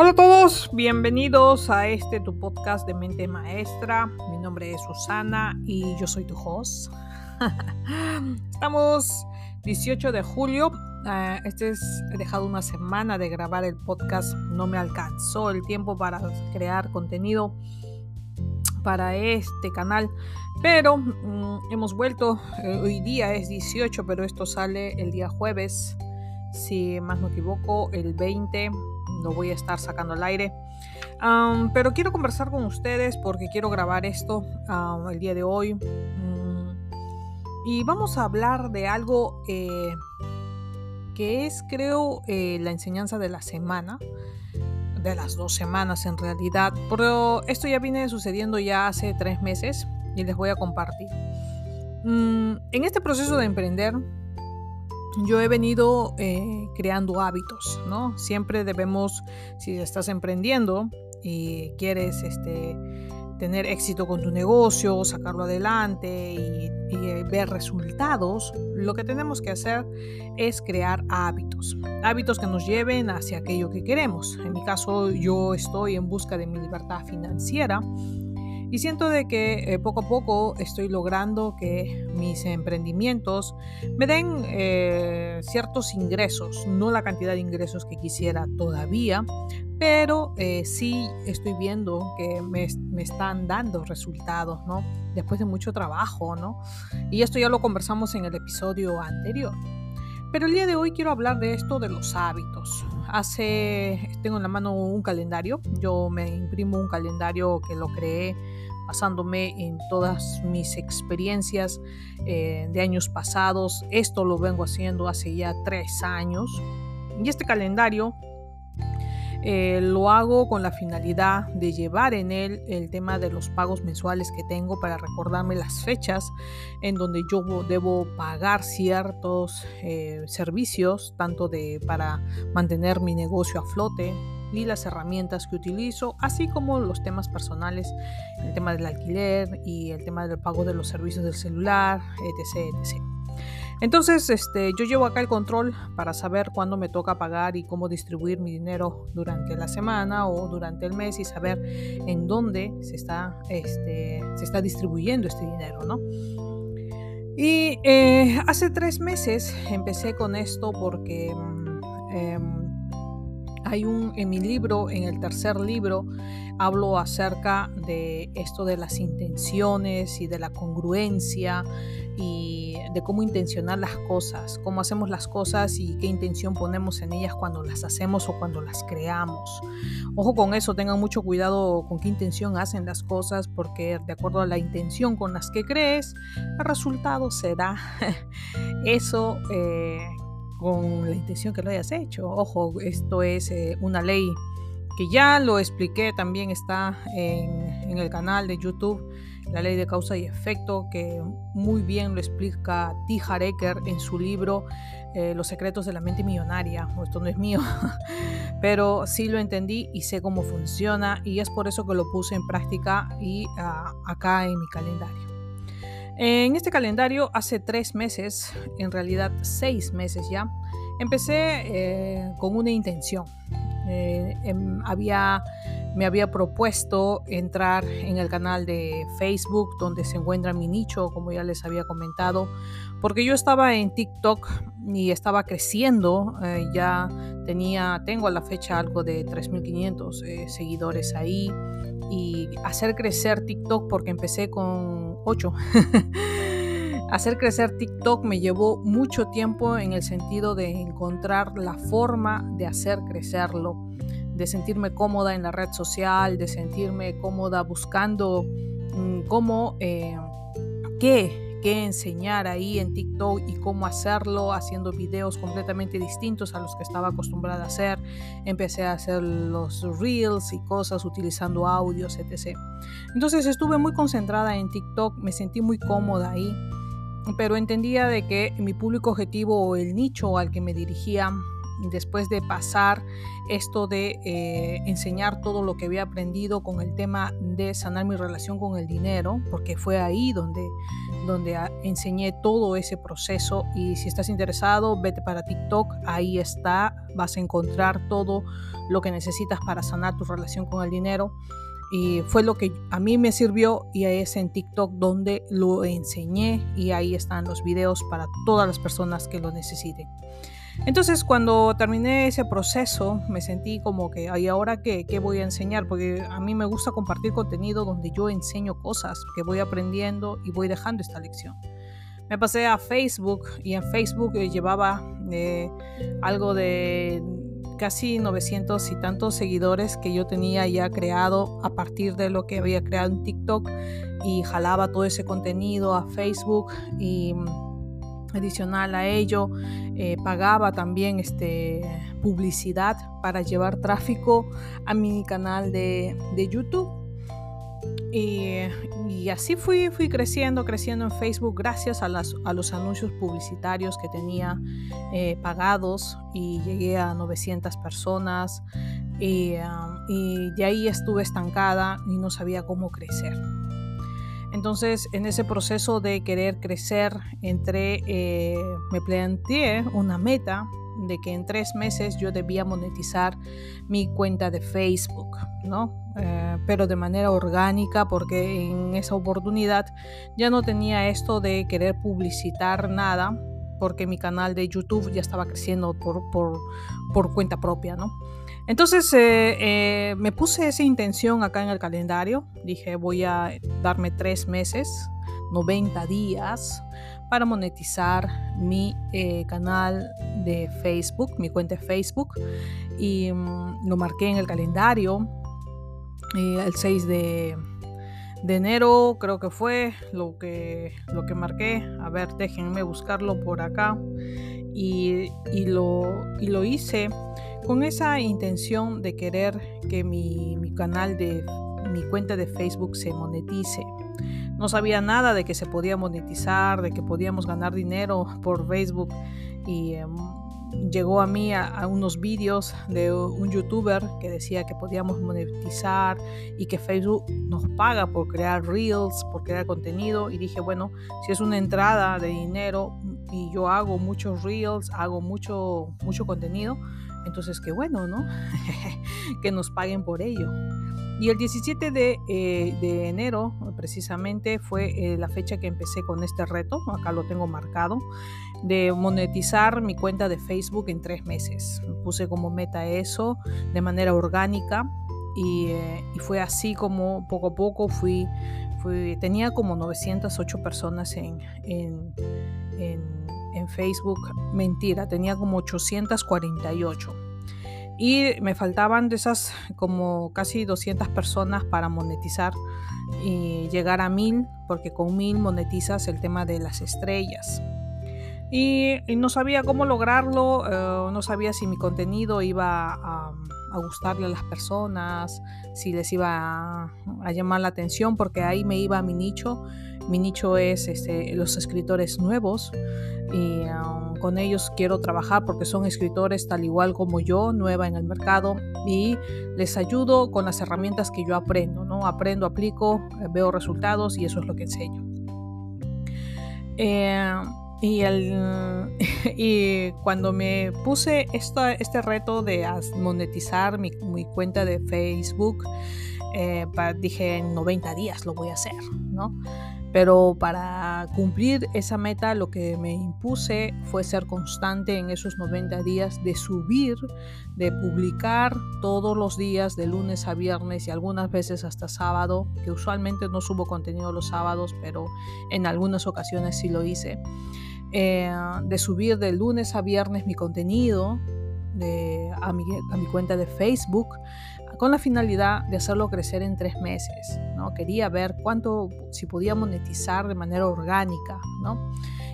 Hola a todos, bienvenidos a este tu podcast de mente maestra. Mi nombre es Susana y yo soy tu host. Estamos 18 de julio. Ah, este es, he dejado una semana de grabar el podcast. No me alcanzó el tiempo para crear contenido para este canal. Pero mm, hemos vuelto. Eh, hoy día es 18, pero esto sale el día jueves. Si más no equivoco, el 20 lo voy a estar sacando al aire. pero quiero conversar con ustedes porque quiero grabar esto el día de hoy. Mm, y vamos a hablar de algo eh, que es, creo, eh, la enseñanza de la semana. De las dos semanas en realidad. Pero esto ya viene sucediendo ya hace tres meses y les voy a compartir. Mm, en este proceso de emprender, yo he venido eh, creando hábitos, ¿no? Siempre debemos, si estás emprendiendo y quieres este, tener éxito con tu negocio, sacarlo adelante y, eh, ver resultados, lo que tenemos que hacer es crear hábitos. Hábitos que nos lleven hacia aquello que queremos. En mi caso, yo estoy en busca de mi libertad financiera y siento de que eh, poco a poco estoy logrando que mis emprendimientos me den eh, ciertos ingresos, no la cantidad de ingresos que quisiera todavía, pero eh, sí estoy viendo que me, me, están dando resultados, ¿no? Después de mucho trabajo, ¿no? Y esto ya lo conversamos en el episodio anterior. Pero el día de hoy quiero hablar de esto de los hábitos. Hace, tengo en la mano un calendario, yo me imprimo un calendario que lo creé basándome en todas mis experiencias eh, de años pasados. Esto lo vengo haciendo hace ya tres años. Y este calendario eh, lo hago con la finalidad de llevar en él el tema de los pagos mensuales que tengo para recordarme las fechas en donde yo debo pagar ciertos eh, servicios, tanto de, para mantener mi negocio a flote, y las herramientas que utilizo, así como los temas personales, el tema del alquiler y el tema del pago de los servicios del celular, etc. etc. Entonces, este, yo llevo acá el control para saber cuándo me toca pagar y cómo distribuir mi dinero durante la semana o durante el mes y saber en dónde se está, este, se está distribuyendo este dinero, ¿no? Y eh, hace tres meses empecé con esto porque eh, hay un, en mi libro, en el tercer libro, hablo acerca de esto de las intenciones y de la congruencia y de cómo intencionar las cosas, cómo hacemos las cosas y qué intención ponemos en ellas cuando las hacemos o cuando las creamos. Ojo con eso, tengan mucho cuidado con qué intención hacen las cosas porque de acuerdo a la intención con las que crees, el resultado será eso eh, con la intención que lo hayas hecho. Ojo, esto es eh, una ley que ya lo expliqué, también está en, el canal de YouTube, la ley de causa y efecto, que muy bien lo explica T. Hareker en su libro eh, Los secretos de la mente millonaria. Esto no es mío, pero sí lo entendí y sé cómo funciona y es por eso que lo puse en práctica y ah, acá en mi calendario. En este calendario, hace tres meses, en realidad seis meses ya, empecé eh, con una intención. Eh, em, había, me había propuesto entrar en el canal de Facebook donde se encuentra mi nicho, como ya les había comentado, porque yo estaba en TikTok y estaba creciendo, eh, ya tenía, tengo a la fecha algo de 3.500 seguidores ahí y hacer crecer TikTok porque empecé con 8. hacer crecer TikTok me llevó mucho tiempo en el sentido de encontrar la forma de hacer crecerlo, de sentirme cómoda en la red social, de sentirme cómoda buscando mm, cómo, eh, qué qué enseñar ahí en TikTok y cómo hacerlo, haciendo videos completamente distintos a los que estaba acostumbrada a hacer. Empecé a hacer los reels y cosas utilizando audios, etc. Entonces estuve muy concentrada en TikTok, me sentí muy cómoda ahí, pero entendía de que mi público objetivo o el nicho al que me dirigía después de pasar esto de eh, enseñar todo lo que había aprendido con el tema de sanar mi relación con el dinero, porque fue ahí donde, donde enseñé todo ese proceso y si estás interesado, vete para TikTok, ahí está, vas a encontrar todo lo que necesitas para sanar tu relación con el dinero y fue lo que a mí me sirvió y es en TikTok donde lo enseñé y ahí están los videos para todas las personas que lo necesiten. Entonces cuando terminé ese proceso me sentí como que, ¿y ahora qué, qué voy a enseñar? Porque a mí me gusta compartir contenido donde yo enseño cosas que voy aprendiendo y voy dejando esta lección. Me pasé a Facebook y en Facebook llevaba eh, algo de casi 900 y tantos seguidores que yo tenía ya creado a partir de lo que había creado en TikTok y jalaba todo ese contenido a Facebook y mm, adicional a ello eh, pagaba también este publicidad para llevar tráfico a mi canal de, YouTube y, así fui, creciendo, creciendo en Facebook gracias a los anuncios publicitarios que tenía eh, pagados y llegué a 900 personas y, ah, y de ahí estuve estancada y no sabía cómo crecer. Entonces, en ese proceso de querer crecer, entré, eh, me planteé una meta de que en tres meses yo debía monetizar mi cuenta de Facebook, ¿no? Eh, pero de manera orgánica porque en esa oportunidad ya no tenía esto de querer publicitar nada porque mi canal de YouTube ya estaba creciendo por, por, cuenta propia, ¿no? Entonces eh, eh, me puse esa intención acá en el calendario, dije voy a darme tres meses, 90 días para monetizar mi canal de Facebook, mi cuenta de Facebook y mm, lo marqué en el calendario el 6 de, enero creo que fue lo que, lo que marqué. A ver, déjenme buscarlo por acá. Y, lo, y lo hice con esa intención de querer que mi, mi, canal de mi cuenta de Facebook se monetice. No sabía nada de que se podía monetizar, de que podíamos ganar dinero por Facebook y em, llegó a mí a, unos vídeos de un youtuber que decía que podíamos monetizar y que Facebook nos paga por crear reels, por crear contenido y dije, bueno, si es una entrada de dinero y yo hago muchos reels, hago mucho, mucho contenido, entonces qué bueno, ¿no? que nos paguen por ello. Y el 17 eh, de, enero, precisamente, fue eh, la fecha que empecé con este reto, acá lo tengo marcado, de monetizar mi cuenta de Facebook en tres meses. Puse como meta eso de manera orgánica y, eh, fue así como poco a poco fui, fui tenía como 908 personas en, en, en Facebook, mentira, tenía como 848 y me faltaban de esas como casi 200 personas para monetizar y llegar a mil, porque con mil monetizas el tema de las estrellas. Y, no sabía cómo lograrlo, eh, no sabía si mi contenido iba a, gustarle a las personas, si les iba a, llamar la atención, porque ahí me iba a mi nicho. Mi nicho es este, los escritores nuevos y um, con ellos quiero trabajar porque son escritores tal igual como yo, nueva en el mercado y les ayudo con las herramientas que yo aprendo, ¿no? Aprendo, aplico, veo resultados y eso es lo que enseño. Eh, y, el, y, cuando me puse este reto de monetizar mi, mi cuenta de Facebook, eh, dije en 90 días lo voy a hacer, ¿no? Pero para cumplir esa meta lo que me impuse fue ser constante en esos 90 días de subir, de publicar todos los días de lunes a viernes y algunas veces hasta sábado, que usualmente no subo contenido los sábados, pero en algunas ocasiones sí lo hice. Eh, de subir de lunes a viernes mi contenido a, mi, cuenta de Facebook con la finalidad de hacerlo crecer en tres meses. ¿no? Quería ver cuánto, si podía monetizar de manera orgánica. ¿no?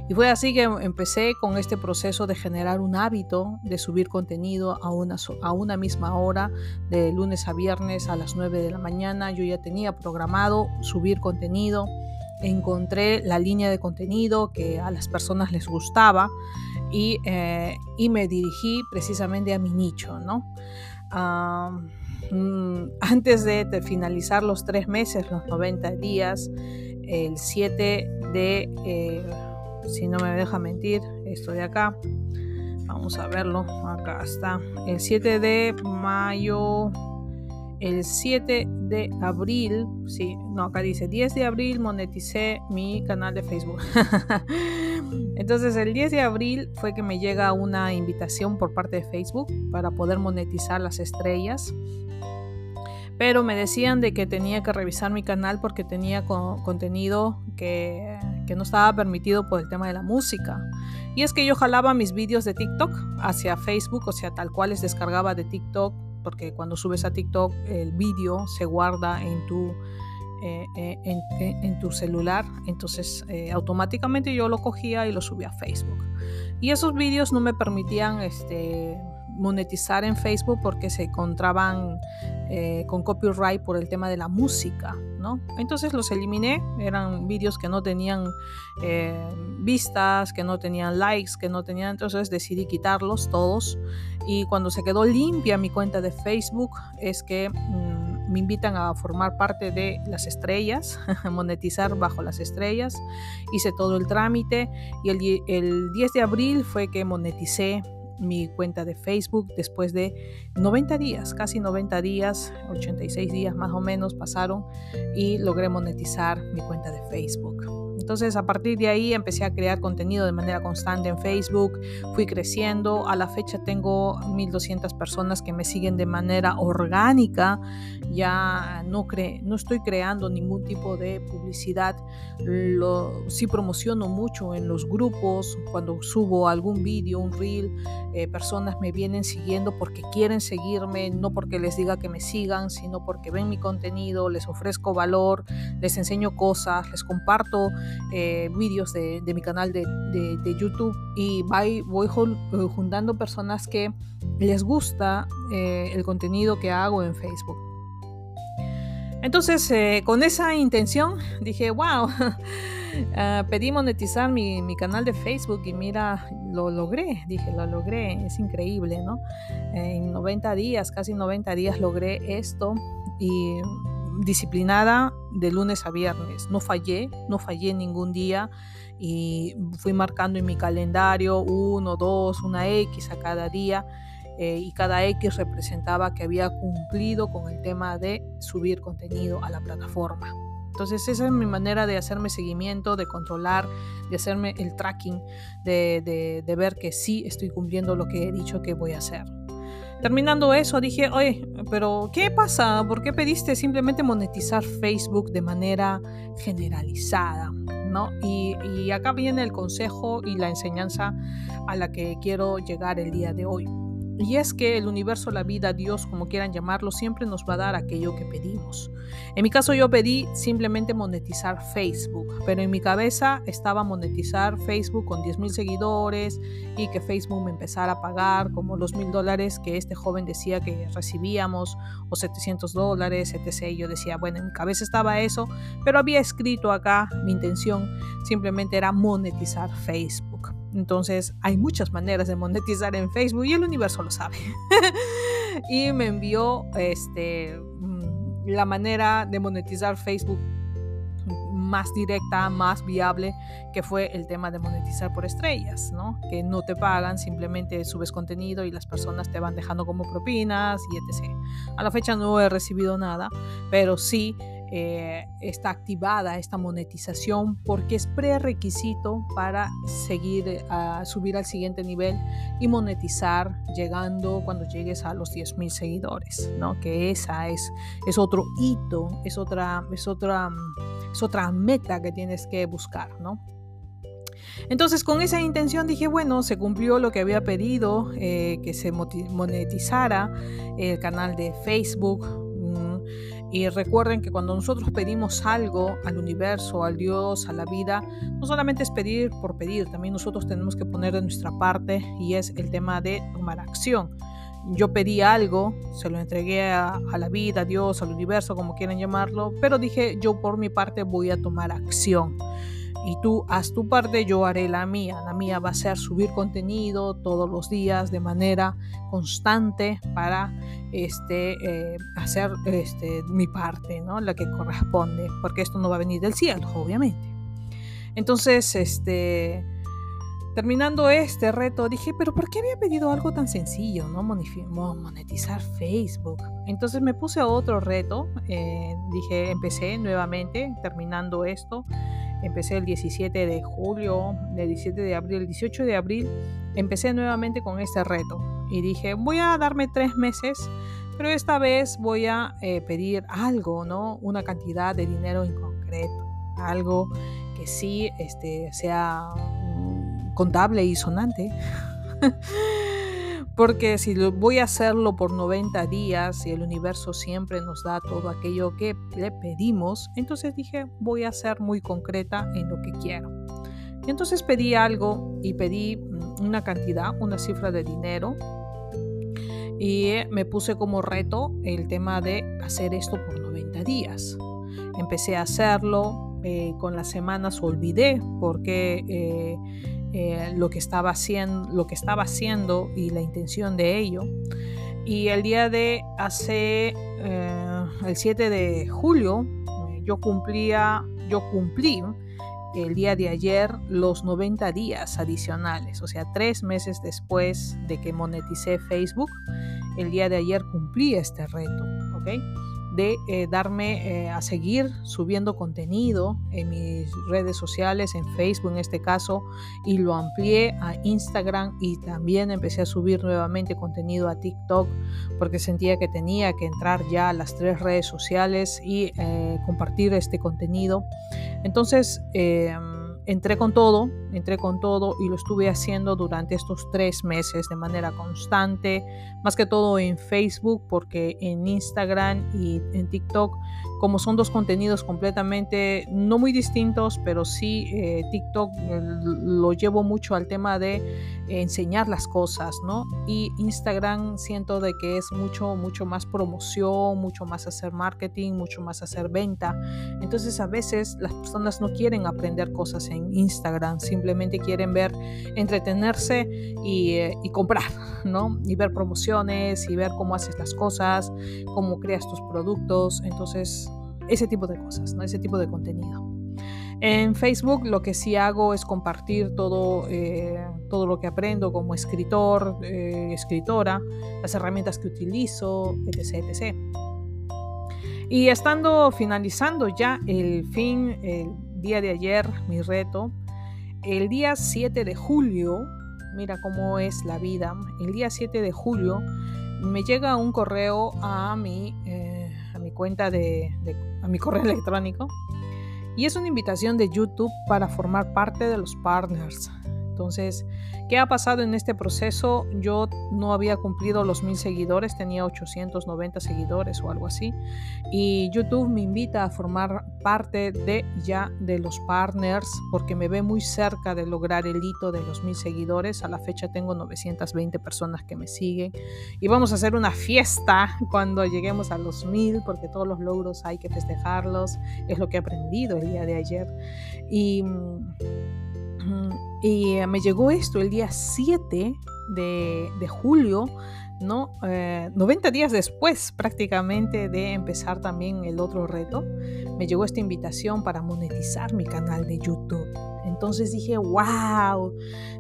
Y fue así que empecé con este proceso de generar un hábito de subir contenido a una, a una misma hora, de lunes a viernes a las 9 de la mañana. Yo ya tenía programado subir contenido encontré la línea de contenido que a las personas les gustaba y, eh, me dirigí precisamente a mi nicho, ¿no? Mm, antes de, finalizar los tres meses, los 90 días, el 7 de, eh, si no me deja mentir, esto de acá, vamos a verlo, acá está, el 7 de mayo, el 7 de abril, sí, no, acá dice 10 de abril moneticé mi canal de Facebook. Entonces el 10 de abril fue que me llega una invitación por parte de Facebook para poder monetizar las estrellas. Pero me decían de que tenía que revisar mi canal porque tenía contenido que, que no estaba permitido por el tema de la música. Y es que yo jalaba mis vídeos de TikTok hacia Facebook, o sea, tal cual les descargaba de TikTok porque cuando subes a TikTok el vídeo se guarda en tu, eh, eh, en, tu celular, entonces eh, automáticamente yo lo cogía y lo subía a Facebook. Y esos vídeos no me permitían este, monetizar en Facebook porque se encontraban con copyright por el tema de la música, Entonces los eliminé, eran vídeos que no tenían vistas, que no tenían likes, que no tenían, entonces decidí quitarlos todos. Y cuando se quedó limpia mi cuenta de Facebook es que mm, me invitan a formar parte de las estrellas, monetizar bajo las estrellas, hice todo el trámite y el, el 10 de abril fue que moneticé mi cuenta de Facebook después de 90 días, casi 90 días, 86 días más o menos pasaron y logré monetizar mi cuenta de Facebook. Entonces a partir de ahí empecé a crear contenido de manera constante en Facebook, fui creciendo, a la fecha tengo 1200 personas que me siguen de manera orgánica, ya no, cre no estoy creando ningún tipo de publicidad, sí promociono mucho en los grupos, cuando subo algún vídeo, un reel, eh, personas me vienen siguiendo porque quieren seguirme, no porque les diga que me sigan, sino porque ven mi contenido, les ofrezco valor, les enseño cosas, les comparto eh, vídeos de, mi canal de, YouTube y voy, voy eh, juntando personas que les gusta eh, el contenido que hago en Facebook. Entonces, con esa intención, dije, wow, ah, pedí monetizar mi, mi, canal de Facebook y mira, lo logré, dije, lo logré, es increíble, ¿no? En 90 días, casi 90 días logré esto y disciplinada de lunes a viernes. No fallé, no fallé ningún día y fui marcando en mi calendario uno, dos, una X a cada día eh, y cada X representaba que había cumplido con el tema de subir contenido a la plataforma. Entonces esa es mi manera de hacerme seguimiento, de controlar, de hacerme el tracking, de, de ver que sí estoy cumpliendo lo que he dicho que voy a hacer. Terminando eso, dije, oye, pero ¿qué pasa? ¿Por qué pediste simplemente monetizar Facebook de manera generalizada? ¿no? Y, y acá viene el consejo y la enseñanza a la que quiero llegar el día de hoy. Y es que el universo, la vida, Dios, como quieran llamarlo, siempre nos va a dar aquello que pedimos. En mi caso yo pedí simplemente monetizar Facebook, pero en mi cabeza estaba monetizar Facebook con 10 mil seguidores y que Facebook me empezara a pagar como los mil dólares que este joven decía que recibíamos o 700 dólares, etc. Yo decía, bueno, en mi cabeza estaba eso, pero había escrito acá, mi intención simplemente era monetizar Facebook. Entonces hay muchas maneras de monetizar en Facebook y el universo lo sabe. y me envió este, mm, la manera de monetizar Facebook más directa, más viable, que fue el tema de monetizar por estrellas, ¿no? Que no te pagan, simplemente subes contenido y las personas te van dejando como propinas y etc. A la fecha no he recibido nada, pero sí eh, está activada esta monetización porque es prerequisito para seguir eh, a subir al siguiente nivel y monetizar llegando cuando llegues a los 10.000 seguidores, ¿no? Que esa es, es otro hito, es otra, es, otra, es otra meta que tienes que buscar, ¿no? Entonces con esa intención dije, bueno, se cumplió lo que había pedido, eh, que se monetizara el canal de Facebook, y recuerden que cuando nosotros pedimos algo al universo, al Dios, a la vida, no solamente es pedir por pedir, también nosotros tenemos que poner de nuestra parte y es el tema de tomar acción. yo pedí algo, se lo entregué a, la vida, a Dios, al universo, como quieran llamarlo, pero dije, yo por mi parte voy a tomar acción. Y tú haz tu parte, yo haré la mía. La mía va a ser subir contenido todos los días de manera constante para este, eh, hacer este, mi parte, ¿no? la que corresponde, porque esto no va a venir del cielo, obviamente. Entonces, este, Terminando este reto, dije, pero ¿por qué había pedido algo tan sencillo, no? Monetizar Facebook. Entonces me puse a otro reto, eh, dije, empecé nuevamente, terminando esto, empecé el 17 de julio, el 17 de abril, el 18 de abril, empecé nuevamente con este reto. Y dije, voy a darme tres meses, pero esta vez voy a eh, pedir algo, ¿no? Una cantidad de dinero en concreto, algo que sí este, sea contable y sonante. Porque si voy a hacerlo por 90 días y el universo siempre nos da todo aquello que le pedimos, entonces dije, voy a ser muy concreta en lo que quiero. Entonces pedí algo y pedí mm, una cantidad, una cifra de dinero y me puse como reto el tema de hacer esto por 90 días. Empecé a hacerlo, eh, con las semanas olvidé porque eh, eh, lo, que estaba haciendo, lo que estaba haciendo y la intención de ello. Y el día de hace, eh, el 7 de julio, yo cumplía, yo cumplí el día de ayer los 90 días adicionales, o sea, tres meses después de que moneticé Facebook, el día de ayer cumplí este reto, ¿ok? De eh, darme eh, a seguir subiendo contenido en mis redes sociales, en Facebook en este caso, y lo amplié a Instagram y también empecé a subir nuevamente contenido a TikTok porque sentía que tenía que entrar ya a las tres redes sociales y eh, compartir este contenido. Entonces, em, entré con todo, entré con todo y lo estuve haciendo durante estos tres meses de manera constante, más que todo en Facebook, porque en Instagram y en TikTok, como son dos contenidos completamente no muy distintos, pero sí eh, TikTok eh, lo llevo mucho al tema de enseñar las cosas, ¿no? Y Instagram siento de que es mucho, mucho más promoción, mucho más hacer marketing, mucho más hacer venta. Entonces a veces las personas no quieren aprender cosas en Instagram, simplemente quieren ver, entretenerse y, eh, y comprar, ¿no? Y ver promociones y ver cómo haces las cosas, cómo creas tus productos. Entonces, ese tipo de cosas, ¿no? Ese tipo de contenido. En Facebook lo que sí hago es compartir todo, eh, todo lo que aprendo como escritor, eh, escritora, las herramientas que utilizo, etc, etc. Y estando finalizando ya el fin, el día de ayer, mi reto, el día 7 de julio, mira cómo es la vida, el día 7 de julio me llega un correo a mi, eh, a mi cuenta de, a mi correo electrónico y es una invitación de YouTube para formar parte de los partners. Entonces, ¿qué ha pasado en este proceso? Yo no había cumplido los mil seguidores, tenía 890 seguidores o algo así. Y YouTube me invita a formar parte de ya de los partners porque me ve muy cerca de lograr el hito de los mil seguidores. A la fecha tengo 920 personas que me siguen. Y vamos a hacer una fiesta cuando lleguemos a los mil porque todos los logros hay que festejarlos. Es lo que he aprendido el día de ayer. Y y me llegó esto el día 7 de, julio, ¿no? 90 eh, días después prácticamente de empezar también el otro reto, me llegó esta invitación para monetizar mi canal de YouTube. Entonces dije, wow,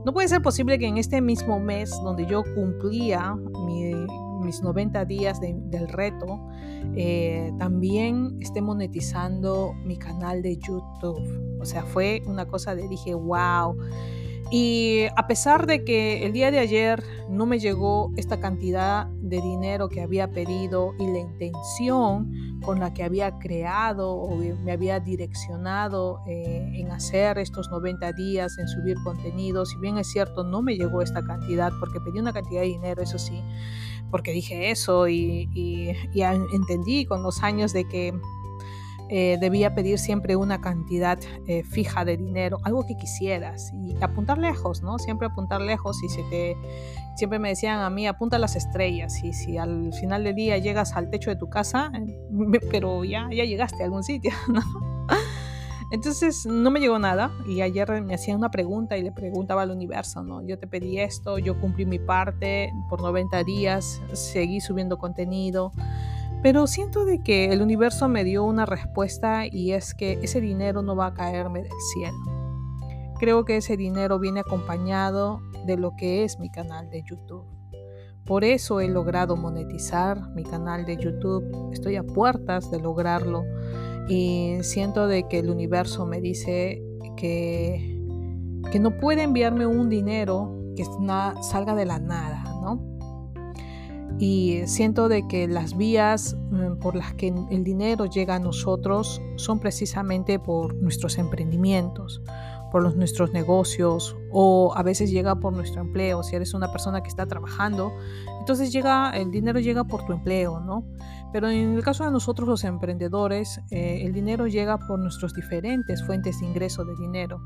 no puede ser posible que en este mismo mes donde yo cumplía mi, mis 90 días del reto, eh, también esté monetizando mi canal de YouTube. O sea, fue una cosa de dije, wow. Y a pesar de que el día de ayer no me llegó esta cantidad de dinero que había pedido y la intención con la que había creado o me había direccionado eh, en hacer estos 90 días, en subir contenido, si bien es cierto, no me llegó esta cantidad porque pedí una cantidad de dinero, eso sí, porque dije eso y, y entendí con los años de que eh, debía pedir siempre una cantidad eh, fija de dinero, algo que quisieras y apuntar lejos, ¿no? Siempre apuntar lejos y se te, siempre me decían a mí, apunta las estrellas y si al final del día llegas al techo de tu casa, pero ya, ya llegaste a algún sitio, ¿no? Entonces no me llegó nada y ayer me hacían una pregunta y le preguntaba al universo, ¿no? Yo te pedí esto, yo cumplí mi parte por 90 días, seguí subiendo contenido, pero siento de que el universo me dio una respuesta y es que ese dinero no va a caerme del cielo. Creo que ese dinero viene acompañado de lo que es mi canal de YouTube. Por eso he logrado monetizar mi canal de YouTube. Estoy a puertas de lograrlo y siento de que el universo me dice que, que no puede enviarme un dinero que salga de la nada, ¿no? Y siento de que las vías mm, por las que el dinero llega a nosotros son precisamente por nuestros emprendimientos, por los, nuestros negocios o a veces llega por nuestro empleo. Si eres una persona que está trabajando, entonces llega, el dinero llega por tu empleo, ¿no? Pero en el caso de nosotros los emprendedores, eh, el dinero llega por nuestras diferentes fuentes de ingreso de dinero.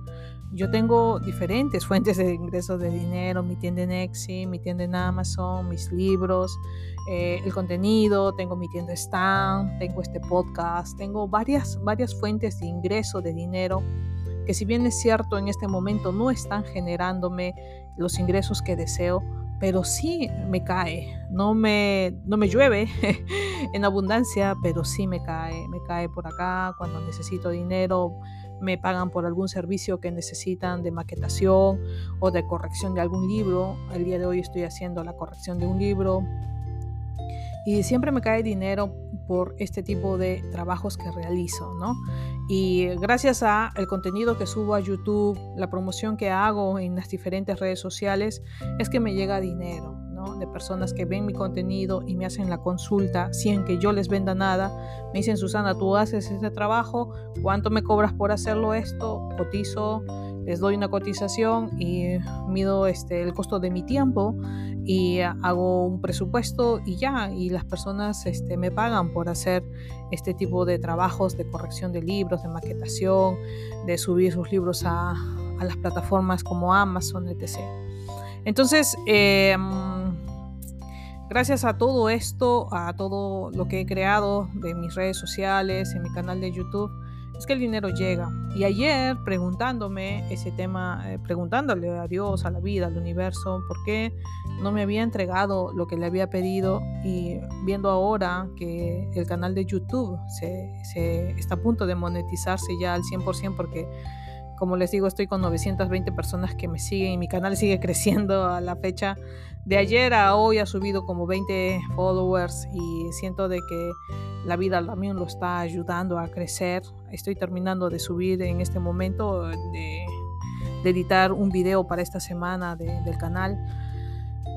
Yo tengo diferentes fuentes de ingreso de dinero, mi tienda en Etsy, mi tienda en Amazon, mis libros, eh, el contenido, tengo mi tienda Stan, tengo este podcast, tengo varias, varias fuentes de ingreso de dinero que si bien es cierto en este momento no están generándome los ingresos que deseo, pero sí me cae, no me, no me llueve en abundancia, pero sí me cae, me cae por acá cuando necesito dinero, me pagan por algún servicio que necesitan de maquetación o de corrección de algún libro. El día de hoy estoy haciendo la corrección de un libro y siempre me cae dinero por este tipo de trabajos que realizo, ¿no? Y gracias a el contenido que subo a YouTube, la promoción que hago en las diferentes redes sociales, es que me llega dinero, ¿no? De personas que ven mi contenido y me hacen la consulta sin que yo les venda nada. Me dicen, Susana, tú haces este trabajo, ¿cuánto me cobras por hacerlo esto? Cotizo, les doy una cotización y mido este, el costo de mi tiempo y hago un presupuesto y ya, y las personas este, me pagan por hacer este tipo de trabajos de corrección de libros, de maquetación, de subir sus libros a, las plataformas como Amazon, etc. Entonces, em, gracias a todo esto, a todo lo que he creado de mis redes sociales, en mi canal de YouTube, es que el dinero llega. Y ayer preguntándome ese tema, eh, preguntándole a Dios, a la vida, al universo, por qué no me había entregado lo que le había pedido y viendo ahora que el canal de YouTube se, se está a punto de monetizarse ya al 100% porque como les digo, estoy con 920 personas que me siguen y mi canal sigue creciendo a la fecha. De ayer a hoy ha subido como 20 followers y siento de que la vida también lo está ayudando a crecer. Estoy terminando de subir en este momento, de, editar un video para esta semana del canal.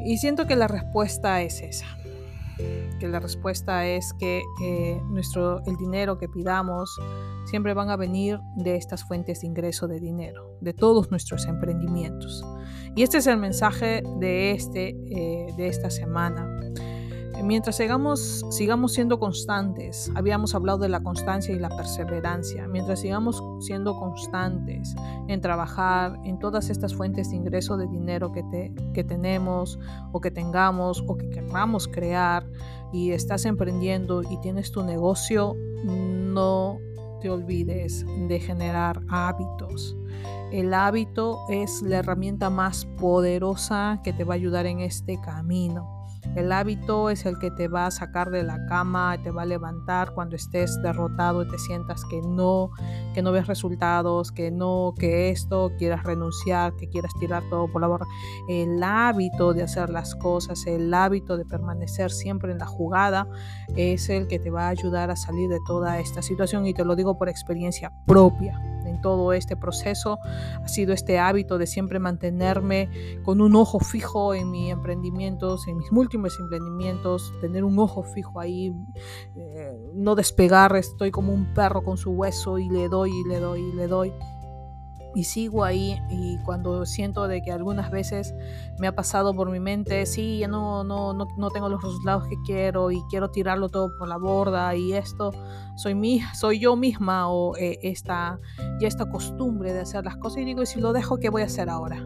Y siento que la respuesta es esa. Que la respuesta es que eh, nuestro, el dinero que pidamos siempre van a venir de estas fuentes de ingreso de dinero, de todos nuestros emprendimientos. Y este es el mensaje de, este, eh, de esta semana. Mientras sigamos, sigamos siendo constantes, habíamos hablado de la constancia y la perseverancia, mientras sigamos siendo constantes en trabajar en todas estas fuentes de ingreso de dinero que, te, que tenemos o que tengamos o que queramos crear y estás emprendiendo y tienes tu negocio, no te olvides de generar hábitos. El hábito es la herramienta más poderosa que te va a ayudar en este camino. El hábito es el que te va a sacar de la cama, te va a levantar cuando estés derrotado y te sientas que no, que no ves resultados, que no, que esto, quieras renunciar, que quieras tirar todo por la borda. El hábito de hacer las cosas, el hábito de permanecer siempre en la jugada es el que te va a ayudar a salir de toda esta situación y te lo digo por experiencia propia todo este proceso ha sido este hábito de siempre mantenerme con un ojo fijo en mis emprendimientos, en mis múltiples emprendimientos, tener un ojo fijo ahí, eh, no despegar, estoy como un perro con su hueso y le doy y le doy y le doy. Y sigo ahí y cuando siento de que algunas veces me ha pasado por mi mente, sí, ya no, no, no, no tengo los resultados que quiero y quiero tirarlo todo por la borda y esto soy, mi, soy yo misma o eh, esta, ya esta costumbre de hacer las cosas y digo, y si lo dejo, ¿qué voy a hacer ahora?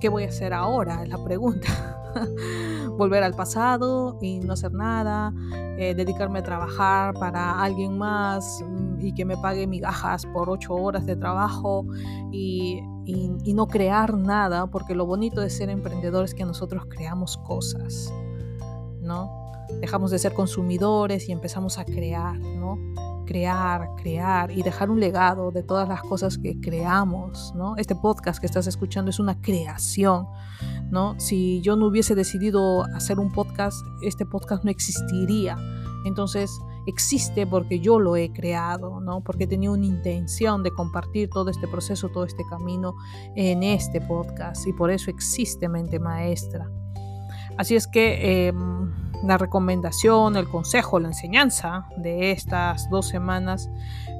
¿Qué voy a hacer ahora? Es la pregunta. Volver al pasado y no hacer nada, eh, dedicarme a trabajar para alguien más y que me pague migajas por ocho horas de trabajo y, y, no crear nada, porque lo bonito de ser emprendedor es que nosotros creamos cosas, ¿no? Dejamos de ser consumidores y empezamos a crear, ¿no? crear, crear y dejar un legado de todas las cosas que creamos, ¿no? Este podcast que estás escuchando es una creación, ¿no? Si yo no hubiese decidido hacer un podcast, este podcast no existiría. Entonces, existe porque yo lo he creado, ¿no? Porque tenía una intención de compartir todo este proceso, todo este camino en este podcast y por eso existe Mente Maestra. Así es que em, la recomendación, el consejo, la enseñanza de estas dos semanas,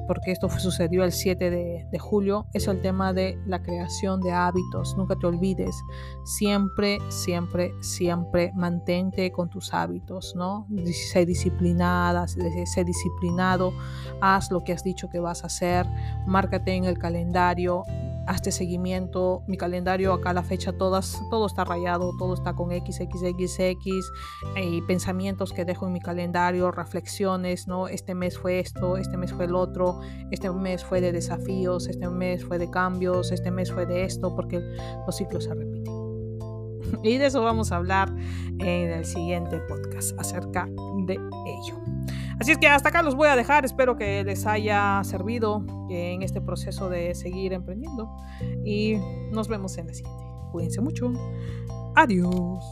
porque esto sucedió el 7 de, julio, es el tema de la creación de hábitos. Nunca te olvides, siempre, siempre, siempre mantente con tus hábitos, ¿no? Sé disciplinada, sé disciplinado, haz lo que has dicho que vas a hacer, márcate en el calendario hazte seguimiento, mi calendario acá la fecha todas, todo está rayado, todo está con XXXX y pensamientos que dejo en mi calendario, reflexiones, ¿no? Este mes fue esto, este mes fue el otro, este mes fue de desafíos, este mes fue de cambios, este mes fue de esto, porque los ciclos se repiten. Y de eso vamos a hablar en el siguiente podcast acerca de ello. Así es que hasta acá los voy a dejar, espero que les haya servido en este proceso de seguir emprendiendo y nos vemos en la siguiente. Cuídense mucho. Adiós.